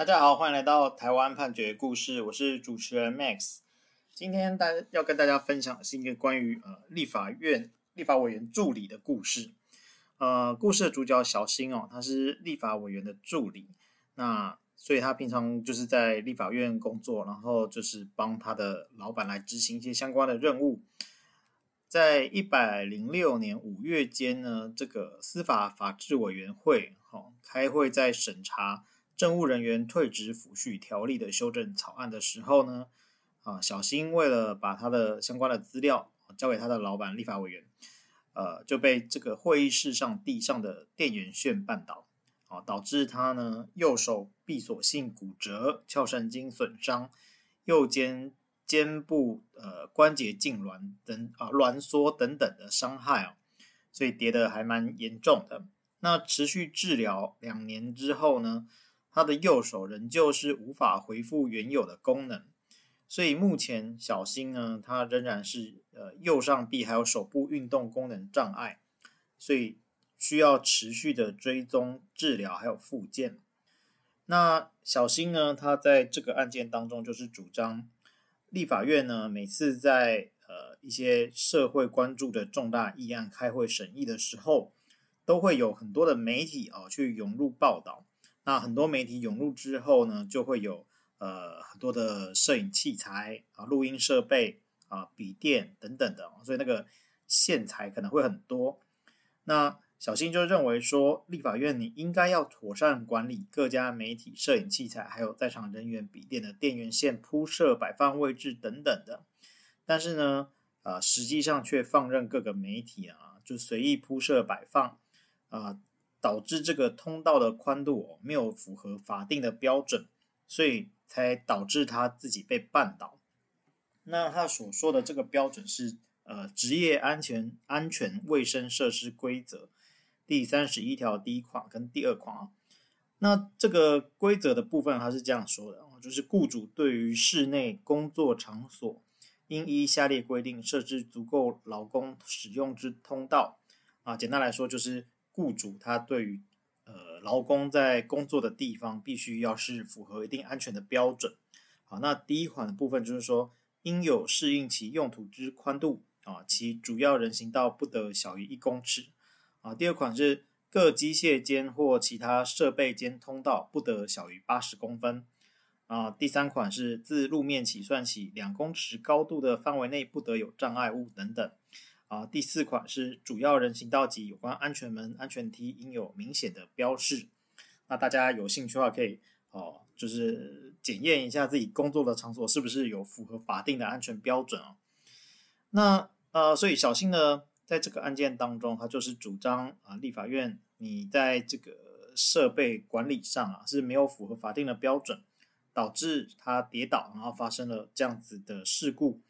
大家好，欢迎来到台湾判决故事，我是主持人 Max。今天大家要跟大家分享的是一个关于呃立法院立法委员助理的故事。呃，故事的主角小新哦，他是立法委员的助理，那所以他平常就是在立法院工作，然后就是帮他的老板来执行一些相关的任务。在一百零六年五月间呢，这个司法法制委员会哦开会在审查。政务人员退职抚恤条例的修正草案的时候呢，啊，小新为了把他的相关的资料交给他的老板立法委员，呃，就被这个会议室上地上的电源线绊倒，啊，导致他呢右手闭锁性骨折、鞘神经损伤、右肩肩部呃关节痉挛等啊挛缩等等的伤害哦，所以跌得还蛮严重的。那持续治疗两年之后呢，他的右手仍旧是无法恢复原有的功能，所以目前小新呢，他仍然是呃右上臂还有手部运动功能障碍，所以需要持续的追踪治疗还有复健。那小新呢，他在这个案件当中就是主张，立法院呢每次在呃一些社会关注的重大议案开会审议的时候，都会有很多的媒体啊去涌入报道。那很多媒体涌入之后呢，就会有呃很多的摄影器材啊、录音设备啊、笔电等等的，所以那个线材可能会很多。那小新就认为说，立法院你应该要妥善管理各家媒体摄影器材，还有在场人员笔电的电源线铺设、摆放位置等等的。但是呢，啊、呃，实际上却放任各个媒体啊，就随意铺设摆放啊。导致这个通道的宽度哦没有符合法定的标准，所以才导致他自己被绊倒。那他所说的这个标准是呃职业安全安全卫生设施规则第三十一条第一款跟第二款啊。那这个规则的部分他是这样说的，就是雇主对于室内工作场所应依下列规定设置足够劳工使用之通道啊。简单来说就是。雇主他对于呃劳工在工作的地方必须要是符合一定安全的标准。好，那第一款的部分就是说，应有适应其用途之宽度啊，其主要人行道不得小于一公尺啊。第二款是各机械间或其他设备间通道不得小于八十公分啊。第三款是自路面起算起两公尺高度的范围内不得有障碍物等等。啊，第四款是主要人行道及有关安全门、安全梯应有明显的标示。那大家有兴趣的话，可以哦，就是检验一下自己工作的场所是不是有符合法定的安全标准哦。那呃，所以小新呢，在这个案件当中，他就是主张啊，立法院你在这个设备管理上啊是没有符合法定的标准，导致他跌倒，然后发生了这样子的事故。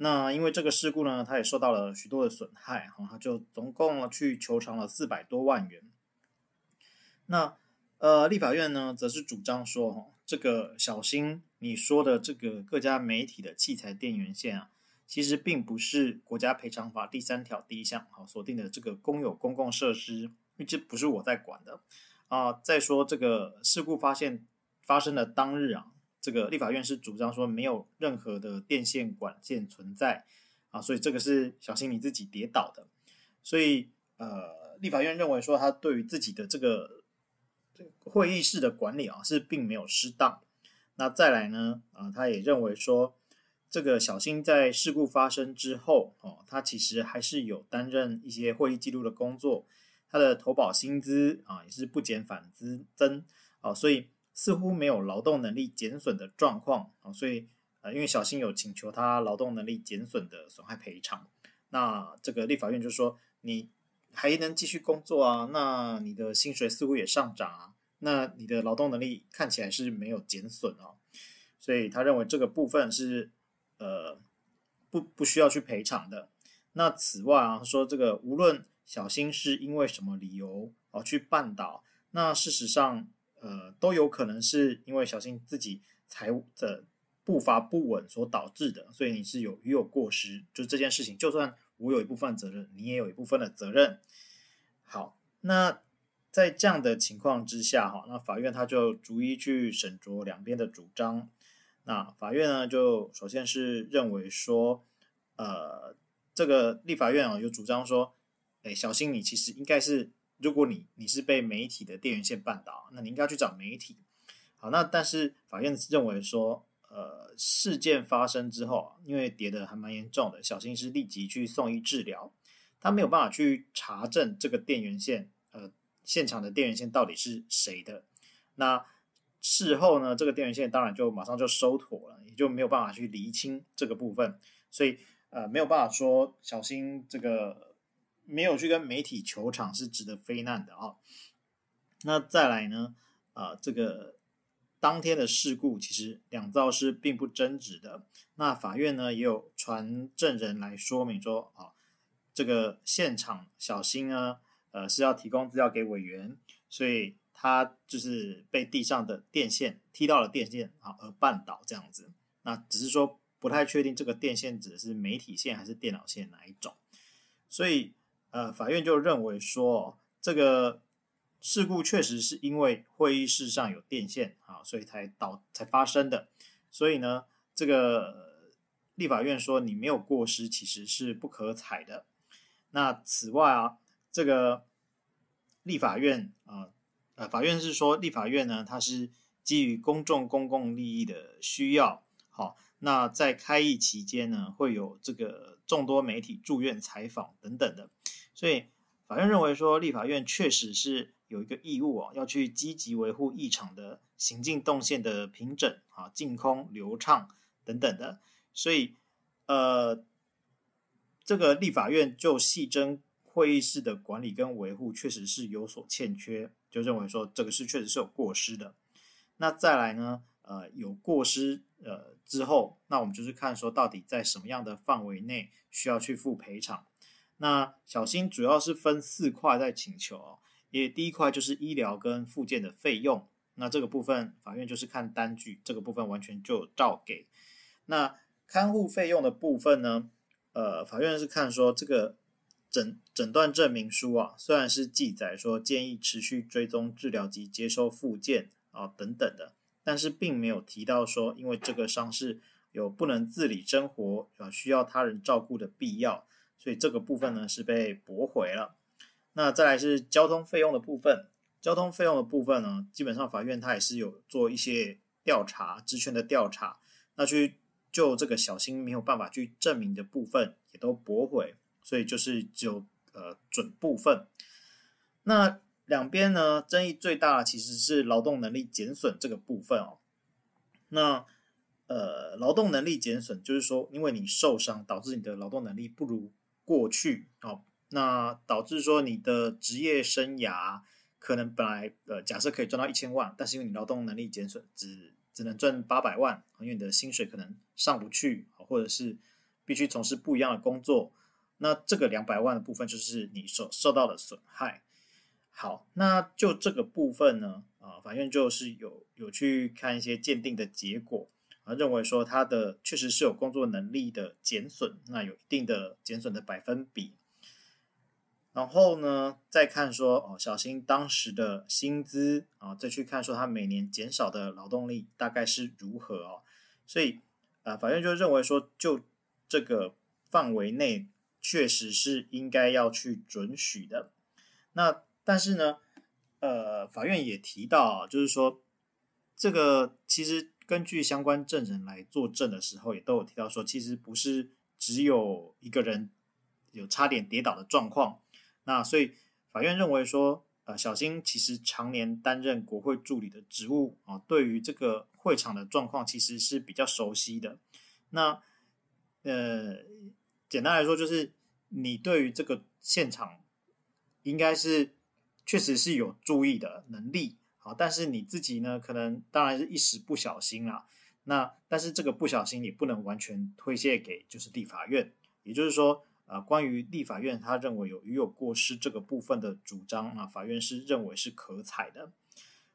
那因为这个事故呢，他也受到了许多的损害，哈，他就总共去求偿了四百多万元。那呃，立法院呢，则是主张说，哈，这个小新你说的这个各家媒体的器材电源线啊，其实并不是国家赔偿法第三条第一项好锁定的这个公有公共设施，因为这不是我在管的啊。再说这个事故发现发生的当日啊。这个立法院是主张说没有任何的电线管线存在啊，所以这个是小新你自己跌倒的，所以呃，立法院认为说他对于自己的这个会议室的管理啊是并没有失当。那再来呢啊，他也认为说这个小新在事故发生之后哦，他其实还是有担任一些会议记录的工作，他的投保薪资啊也是不减反滋增啊，所以。似乎没有劳动能力减损的状况啊，所以呃，因为小新有请求他劳动能力减损的损害赔偿，那这个立法院就说你还能继续工作啊，那你的薪水似乎也上涨啊，那你的劳动能力看起来是没有减损哦，所以他认为这个部分是呃不不需要去赔偿的。那此外啊，说这个无论小新是因为什么理由哦去绊倒，那事实上。呃，都有可能是因为小新自己财务的步伐不稳所导致的，所以你是有与有过失，就这件事情，就算我有一部分责任，你也有一部分的责任。好，那在这样的情况之下，哈，那法院他就逐一去审酌两边的主张。那法院呢，就首先是认为说，呃，这个立法院啊，有主张说，哎，小新你其实应该是，如果你你是被媒体的电源线绊倒，那你应该去找媒体。好，那但是法院认为说，呃，事件发生之后，因为跌得还蛮严重的，小新是立即去送医治疗，他没有办法去查证这个电源线，呃，现场的电源线到底是谁的。那事后呢，这个电源线当然就马上就收妥了，也就没有办法去厘清这个部分，所以呃，没有办法说小新这个没有去跟媒体求场是值得非难的啊、哦。那再来呢，啊、呃，这个。当天的事故其实两造是并不争执的。那法院呢也有传证人来说明说，啊，这个现场小新呢，呃是要提供资料给委员，所以他就是被地上的电线踢到了电线啊而绊倒这样子。那只是说不太确定这个电线指的是媒体线还是电脑线哪一种。所以呃法院就认为说这个。事故确实是因为会议室上有电线啊，所以才导才发生的。所以呢，这个立法院说你没有过失，其实是不可采的。那此外啊，这个立法院啊，呃，法院是说立法院呢，它是基于公众公共利益的需要，好，那在开议期间呢，会有这个众多媒体驻院采访等等的，所以法院认为说立法院确实是。有一个义务啊，要去积极维护议场的行进动线的平整啊、净空、流畅等等的，所以呃，这个立法院就细侦会议室的管理跟维护，确实是有所欠缺，就认为说这个是确实是有过失的。那再来呢，呃，有过失呃之后，那我们就是看说到底在什么样的范围内需要去付赔偿。那小新主要是分四块在请求。也第一块就是医疗跟复健的费用，那这个部分法院就是看单据，这个部分完全就照给。那看护费用的部分呢，呃，法院是看说这个诊诊断证明书啊，虽然是记载说建议持续追踪治疗及接受复健啊等等的，但是并没有提到说因为这个伤势有不能自理生活啊需要他人照顾的必要，所以这个部分呢是被驳回了。那再来是交通费用的部分，交通费用的部分呢，基本上法院它也是有做一些调查，职权的调查，那去就这个小新没有办法去证明的部分，也都驳回，所以就是只有呃准部分。那两边呢，争议最大其实是劳动能力减损这个部分哦。那呃，劳动能力减损就是说，因为你受伤导致你的劳动能力不如过去哦。那导致说你的职业生涯可能本来呃假设可以赚到一千万，但是因为你劳动能力减损，只只能赚八百万，因为你的薪水可能上不去，或者是必须从事不一样的工作，那这个两百万的部分就是你受受到的损害。好，那就这个部分呢，啊，法院就是有有去看一些鉴定的结果啊，认为说他的确实是有工作能力的减损，那有一定的减损的百分比。然后呢，再看说哦，小新当时的薪资啊，再去看说他每年减少的劳动力大概是如何哦。所以啊，法院就认为说，就这个范围内确实是应该要去准许的。那但是呢，呃，法院也提到，就是说这个其实根据相关证人来作证的时候，也都有提到说，其实不是只有一个人有差点跌倒的状况。那所以法院认为说，呃，小新其实常年担任国会助理的职务啊，对于这个会场的状况其实是比较熟悉的。那呃，简单来说就是你对于这个现场应该是确实是有注意的能力，但是你自己呢，可能当然是一时不小心啦。那但是这个不小心也不能完全推卸给就是立法院，也就是说。啊，关于立法院他认为有与有过失这个部分的主张啊，法院是认为是可采的，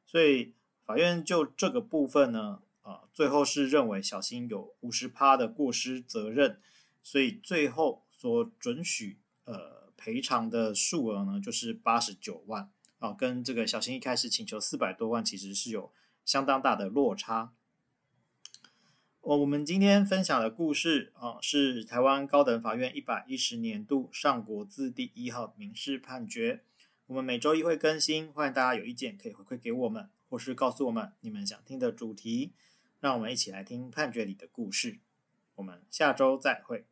所以法院就这个部分呢，啊，最后是认为小新有五十趴的过失责任，所以最后所准许呃赔偿的数额呢，就是八十九万啊，跟这个小新一开始请求四百多万，其实是有相当大的落差。我我们今天分享的故事啊，是台湾高等法院一百一十年度上国字第一号民事判决。我们每周一会更新，欢迎大家有意见可以回馈给我们，或是告诉我们你们想听的主题，让我们一起来听判决里的故事。我们下周再会。